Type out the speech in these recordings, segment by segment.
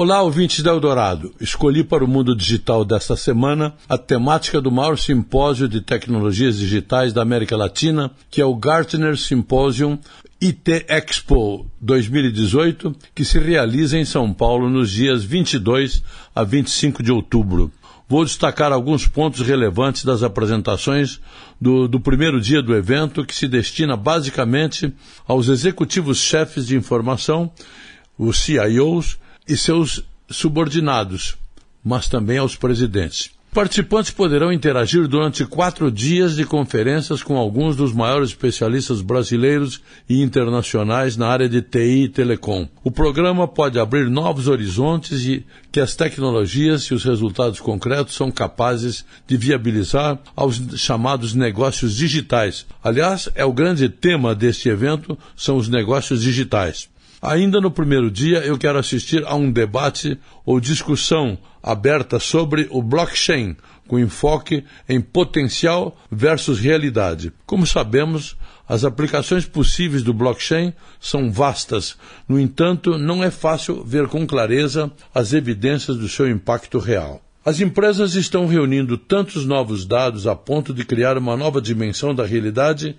Olá, ouvintes da Eldorado. Escolhi para o mundo digital desta semana a temática do maior simpósio de tecnologias digitais da América Latina, que é o Gartner Symposium IT Expo 2018, que se realiza em São Paulo nos dias 22 a 25 de outubro. Vou destacar alguns pontos relevantes das apresentações do, do, primeiro dia do evento, que se destina basicamente aos executivos-chefes de informação, os CIOs, e seus subordinados, mas também aos presidentes. Participantes poderão interagir durante quatro dias de conferências com alguns dos maiores especialistas brasileiros e internacionais na área de TI e telecom. O programa pode abrir novos horizontes e que as tecnologias e os resultados concretos são capazes de viabilizar aos chamados negócios digitais. Aliás, é o grande tema deste evento, são os negócios digitais. Ainda no primeiro dia, eu quero assistir a um debate ou discussão aberta sobre o blockchain, com enfoque em potencial versus realidade. Como sabemos, as aplicações possíveis do blockchain são vastas. No entanto, não é fácil ver com clareza as evidências do seu impacto real. As empresas estão reunindo tantos novos dados a ponto de criar uma nova dimensão da realidade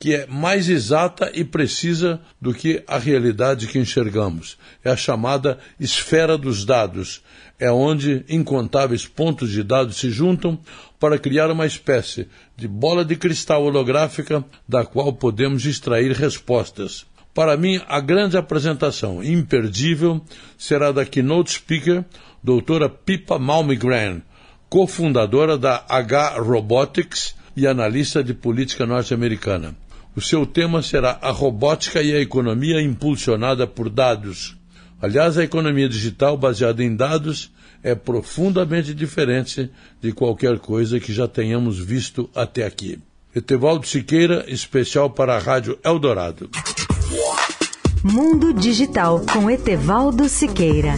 que é mais exata e precisa do que a realidade que enxergamos. É a chamada esfera dos dados. É onde incontáveis pontos de dados se juntam para criar uma espécie de bola de cristal holográfica da qual podemos extrair respostas. Para mim, a grande apresentação imperdível será da keynote speaker, doutora Pippa Malmgren, cofundadora da H Robotics e analista de política norte-americana. O seu tema será a robótica e a economia impulsionada por dados. Aliás, a economia digital baseada em dados é profundamente diferente de qualquer coisa que já tenhamos visto até aqui. Etevaldo Siqueira, especial para a Rádio Eldorado. Mundo Digital com Etevaldo Siqueira.